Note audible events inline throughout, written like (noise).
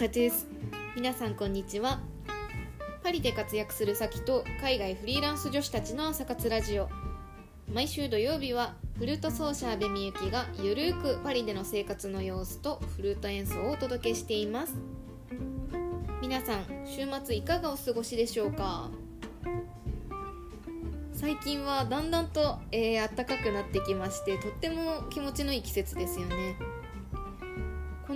レです。皆さんこんにちは。パリで活躍するサキと海外フリーランス女子たちの朝活ラジオ。毎週土曜日はフルート奏者阿部みゆきがゆるーくパリでの生活の様子とフルート演奏をお届けしています。皆さん週末いかがお過ごしでしょうか？最近はだんだんと、えー、暖かくなってきましてとっても気持ちのいい季節ですよね。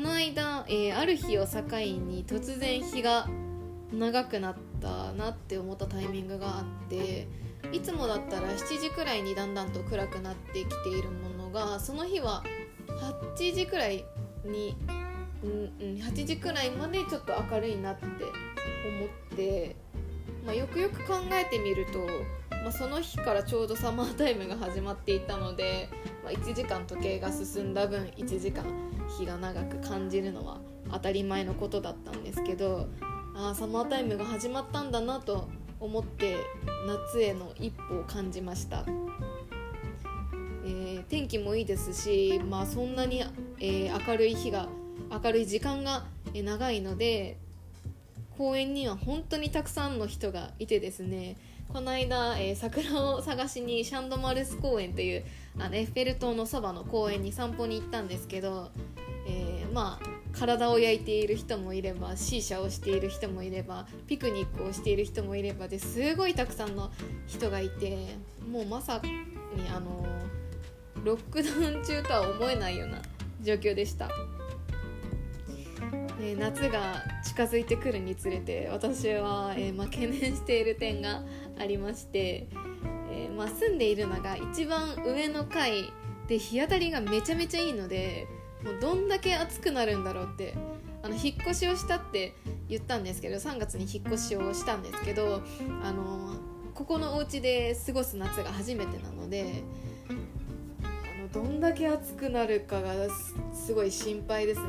の間、えー、ある日を境に突然日が長くなったなって思ったタイミングがあっていつもだったら7時くらいにだんだんと暗くなってきているものがその日は8時くらいに、うんうん、8時くらいまでちょっと明るいなって思って、まあ、よくよく考えてみるとまあ、その日からちょうどサマータイムが始まっていたので、まあ、1時間時計が進んだ分1時間日が長く感じるのは当たり前のことだったんですけどあサマータイムが始まったんだなと思って夏への一歩を感じました、えー、天気もいいですし、まあ、そんなに、えー、明るい日が明るい時間が長いので公園には本当にたくさんの人がいてですねこの間、えー、桜を探しにシャンドマルス公園というあのエッフェル塔のそばの公園に散歩に行ったんですけど、えー、まあ体を焼いている人もいればシーシャをしている人もいればピクニックをしている人もいればですごいたくさんの人がいてもうまさにあのロックダウン中とは思えないような状況でした。えー、夏が近づいてくるにつれて私は、えー、まあ、懸念している点がありまして、えー、まあ、住んでいるのが一番上の階で日当たりがめちゃめちゃいいのでもうどんだけ暑くなるんだろうってあの引っ越しをしたって言ったんですけど3月に引っ越しをしたんですけどあのここのお家で過ごす夏が初めてなのでどんだけ暑くなるかがすごい心配ですね。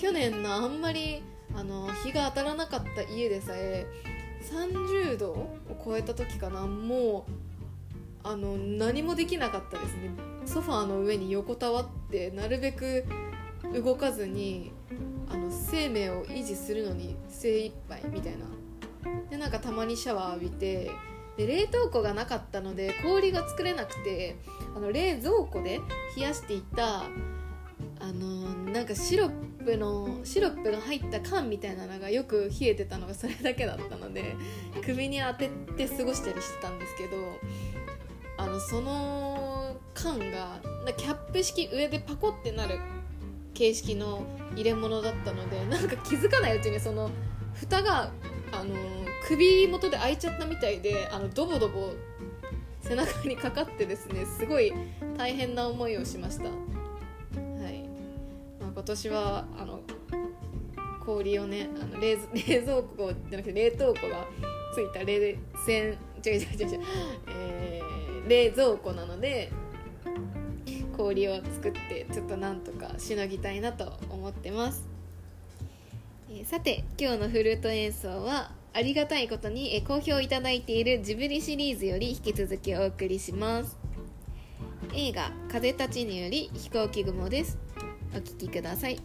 去年のあんまりあの日が当たらなかった家でさえ30度を超えた時かなもうあの何もできなかったですね。ソファーの上に横たわってなるべく動かずにあの生命を維持するのに精一杯みたいな。でなんかたまにシャワー浴びてで冷凍庫がなかったので氷が作れなくてあの冷蔵庫で冷やしていたあのなんかシロップのシロップが入った缶みたいなのがよく冷えてたのがそれだけだったので (laughs) 首に当てて過ごしたりしてたんですけどあのその缶がキャップ式上でパコってなる形式の入れ物だったので (laughs) なんか気づかないうちにその蓋があの首元で開いちゃったみたいであのドボドボ背中にかかってですねすごい大変な思いをしました。今年はあの氷をねあの冷 (laughs) 冷蔵庫じゃなくて冷凍庫がついた冷戦違う違う違う違う、えー、冷蔵庫なので氷を作ってちょっとなんとかしのぎたいなと思ってます、えー、さて今日のフルート演奏はありがたいことに、え好評いただいているジブリシリーズより引き続きお送りします。映画「風立ちぬ」より飛行機雲です。お聴きください。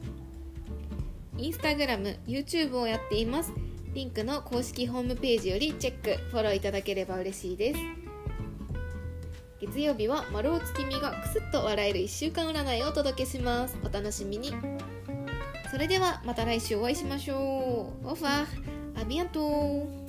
インスタグラム YouTube をやっています。リンクの公式ホームページよりチェックフォローいただければ嬉しいです。月曜日は丸尾月見がクスッと笑える1週間占いをお届けします。お楽しみに。それではまた来週お会いしましょう。オファー。アビアント